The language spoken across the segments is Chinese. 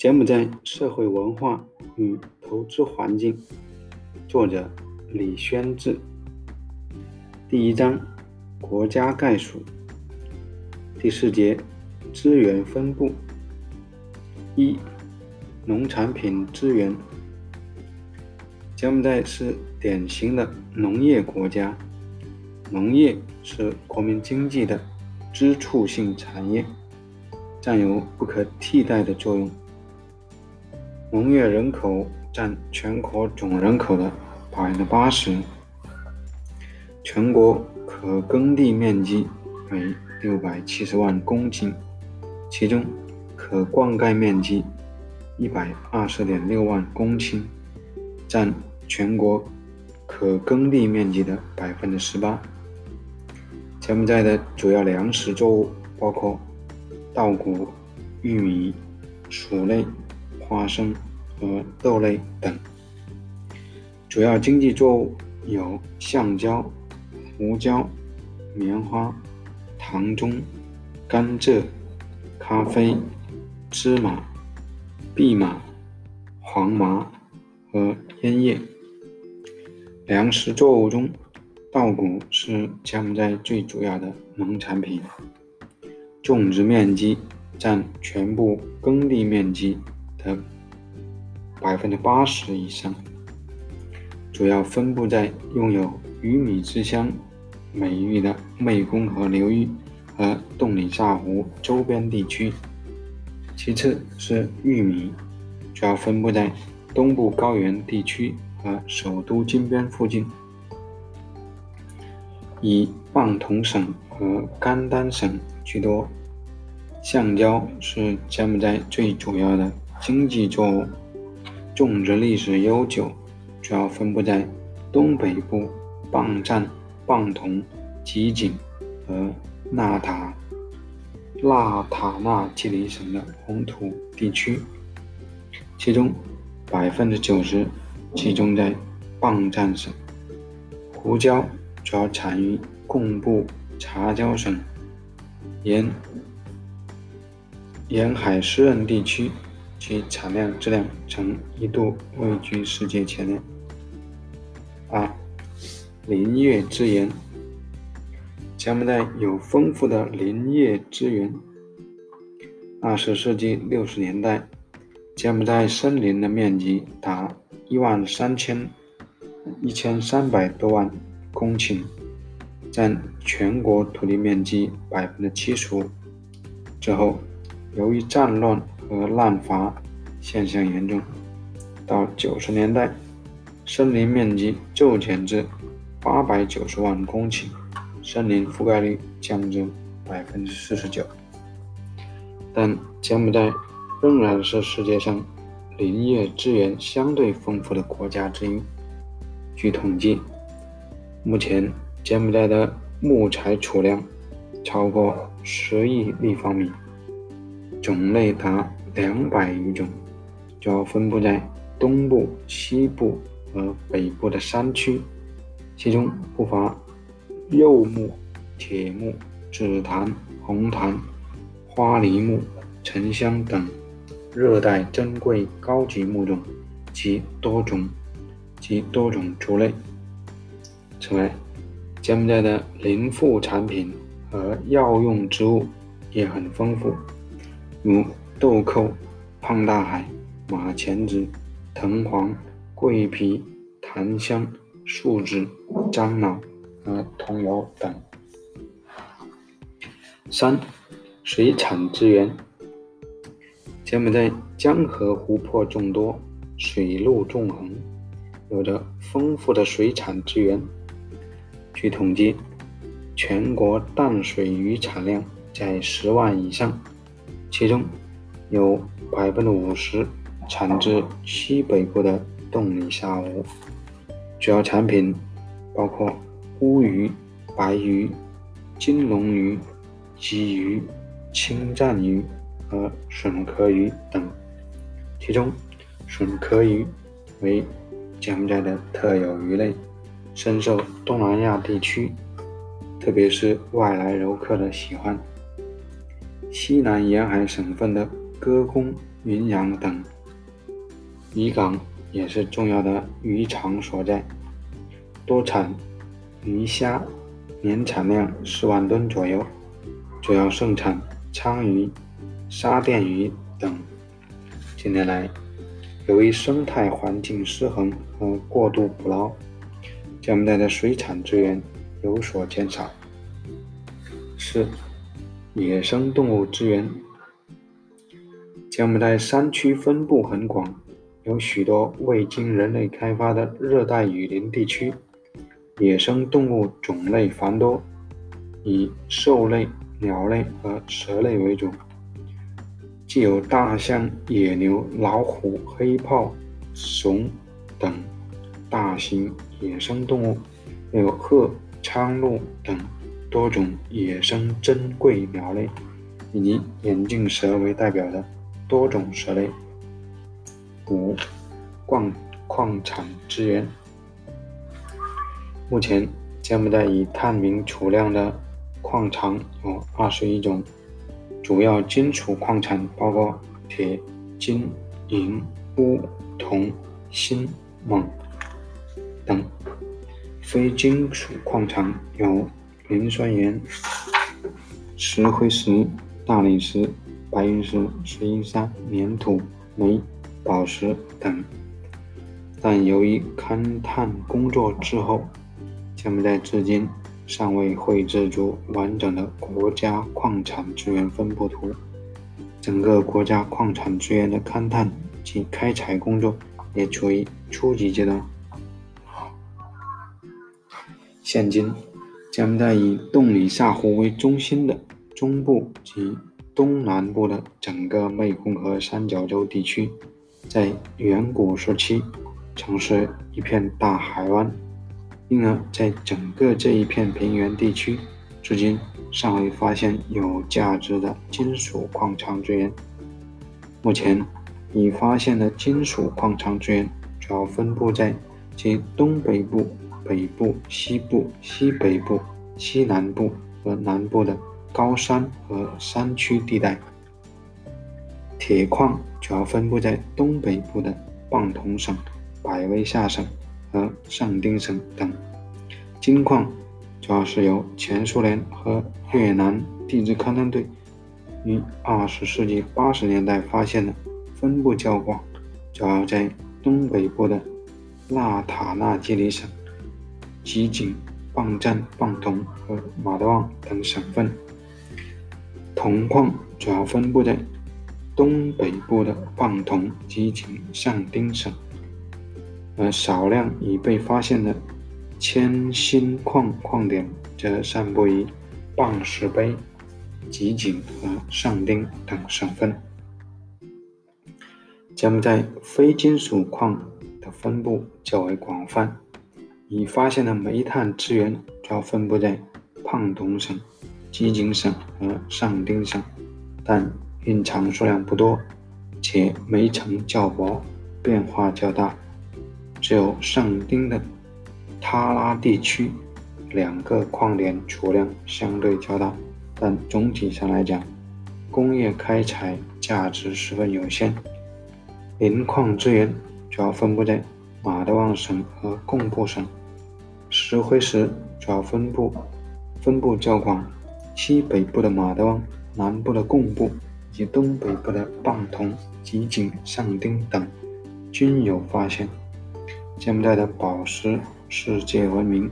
柬埔寨社会文化与投资环境，作者李宣志。第一章国家概述，第四节资源分布。一、农产品资源。柬埔寨是典型的农业国家，农业是国民经济的支柱性产业，占有不可替代的作用。农业人口占全国总人口的百分之八十，全国可耕地面积为六百七十万公顷，其中可灌溉面积一百二十点六万公顷，占。全国可耕地面积的百分之十八。柬埔寨的主要粮食作物包括稻谷、玉米、薯类、花生和豆类等。主要经济作物有橡胶、胡椒、棉花、糖棕、甘蔗、咖啡、芝麻、蓖麻、黄麻和烟叶。粮食作物中，稻谷是柬埔寨最主要的农产品，种植面积占全部耕地面积的百分之八十以上，主要分布在拥有“鱼米之乡”美誉的湄公河流域和洞里萨湖周边地区。其次是玉米，主要分布在东部高原地区。和首都金边附近，以棒同省和甘丹省居多。橡胶是柬埔寨最主要的经济作物，种植历史悠久，主要分布在东北部棒站、棒同、吉井和纳塔纳塔纳基林省的红土地区，其中百分之九十。集中在棒站省，胡椒主要产于贡布茶礁省沿沿海湿润地区，其产量质量曾一度位居世界前列。二、林业资源，柬埔寨有丰富的林业资源。二十世纪六十年代，柬埔寨森林的面积达。一万三千一千三百多万公顷，占全国土地面积百分之七十五。之后，由于战乱和滥伐现象严重，到九十年代，森林面积骤减至八百九十万公顷，森林覆盖率降至百分之四十九。但柬埔寨仍然是世界上。林业资源相对丰富的国家之一。据统计，目前柬埔寨的木材储量超过十亿立方米，种类达两百余种，主要分布在东部、西部和北部的山区，其中不乏柚木、铁木、紫檀、红檀、花梨木、沉香等。热带珍贵高级木种及多种及多种族类。此外，柬埔寨的林副产品和药用植物也很丰富，如豆蔻、胖大海、马钱子、藤黄、桂皮、檀香、树脂、樟脑和桐油等。三、水产资源。柬埔寨江河湖泊众多，水陆纵横，有着丰富的水产资源。据统计，全国淡水鱼产量在十万以上，其中有百分之五十产自西北部的洞里沙湖。主要产品包括乌鱼、白鱼、金龙鱼、鲫鱼、清湛鱼。和笋壳鱼等，其中笋壳鱼为柬埔寨的特有鱼类，深受东南亚地区，特别是外来游客的喜欢。西南沿海省份的歌功云阳等。渔港也是重要的渔场所在，多产鱼虾，年产量十万吨左右，主要盛产鲳鱼、沙甸鱼等。近年来，由于生态环境失衡和过度捕捞，柬埔寨的水产资源有所减少。四、野生动物资源。柬埔寨山区分布很广。有许多未经人类开发的热带雨林地区，野生动物种类繁多，以兽类、鸟类和蛇类为主，既有大象、野牛、老虎、黑豹、熊等大型野生动物，又有鹤、苍鹭等多种野生珍贵鸟类，以及眼镜蛇为代表的多种蛇类。五、矿矿产资源。目前，柬埔寨以探明储量的矿场有二十一种，主要金属矿产包括铁、金、银、钨、铜、锌、锰等；非金属矿产有磷酸盐、石灰石、大理石、白云石、石英砂、粘土、煤。宝石等，但由于勘探工作滞后，柬埔寨至今尚未绘制出完整的国家矿产资源分布图。整个国家矿产资源的勘探及开采工作也处于初级阶段。现今，柬埔寨以洞里萨湖为中心的中部及东南部的整个湄公河三角洲地区。在远古时期，曾是一片大海湾，因而，在整个这一片平原地区，至今尚未发现有价值的金属矿藏资源。目前已发现的金属矿藏资源主要分布在其东北部、北部、西部、西北部、西南部和南部的高山和山区地带。铁矿主要分布在东北部的棒同省、百威下省和上丁省等。金矿主要是由前苏联和越南地质勘探队于二十世纪八十年代发现的，分布较广，主要在东北部的纳塔纳基里省、吉井、棒站、棒同和马德旺等省份。铜矿主要分布在。东北部的棒同及井上丁省，而少量已被发现的铅锌矿矿点则散布于棒石碑、吉井和上丁等省份。柬埔寨非金属矿的分布较为广泛，已发现的煤炭资源主要分布在胖铜省、基井省和上丁省，但。蕴藏数量不多，且煤层较薄，变化较大。只有上丁的塔拉地区两个矿点储量相对较大，但总体上来讲，工业开采价值十分有限。磷矿资源主要分布在马德旺省和贡布省，石灰石主要分布分布较广，西北部的马德旺，南部的贡布。及东北部的棒同、吉井、上丁等均有发现。柬埔寨的宝石世界闻名，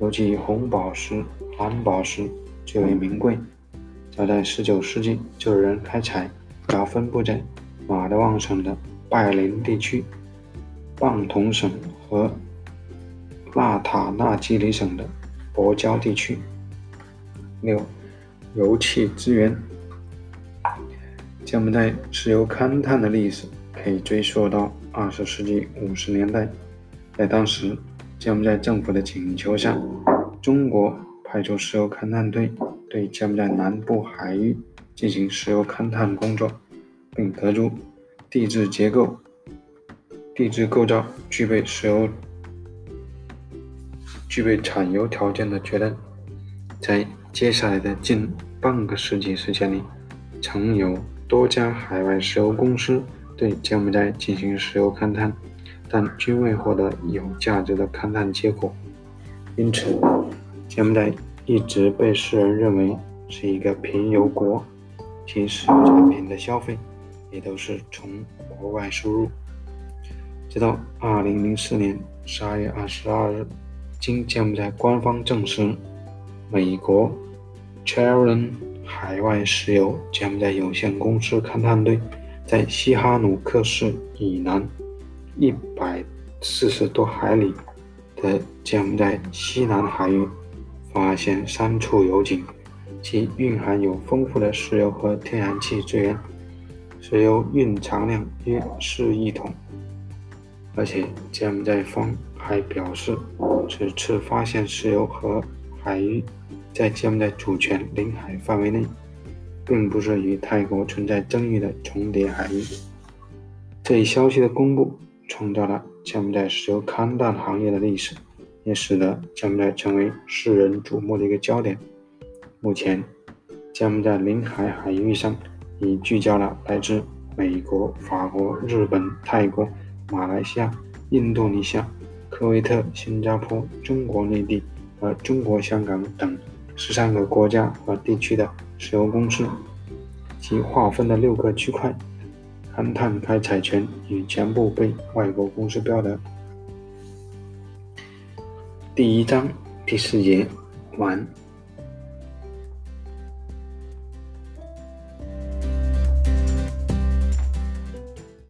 尤其红宝石、蓝宝石最为名贵。早在19世纪就有人开采，主要分布在马德旺省的拜林地区、棒同省和纳塔纳基里省的博交地区。六、油气资源。柬埔寨石油勘探的历史可以追溯到二十世纪五十年代，在当时，柬埔寨政府的请求下，中国派出石油勘探队对柬埔寨南部海域进行石油勘探工作，并得出地质结构、地质构造具备石油、具备产油条件的结论。在接下来的近半个世纪时间里，曾有多家海外石油公司对柬埔寨进行石油勘探，但均未获得有价值的勘探结果。因此，柬埔寨一直被世人认为是一个贫油国，其石油产品的消费也都是从国外输入。直到2004年12月22日，经柬埔寨官方证实，美国 Chevron 海外石油柬埔寨有限公司勘探队在西哈努克市以南一百四十多海里的柬埔寨西南海域发现三处油井，其蕴含有丰富的石油和天然气资源，石油蕴藏量约四亿桶。而且柬埔寨方还表示，此次发现石油和海域在柬埔寨主权领海范围内，并不是与泰国存在争议的重叠海域。这一消息的公布，创造了柬埔寨石油勘探行业的历史，也使得柬埔寨成为世人瞩目的一个焦点。目前，柬埔寨领海海域上已聚焦了来自美国、法国、日本、泰国。马来西亚、印度尼西亚、科威特、新加坡、中国内地和中国香港等十三个国家和地区的石油公司，其划分的六个区块，勘探开采权已全部被外国公司标的。第一章第四节完。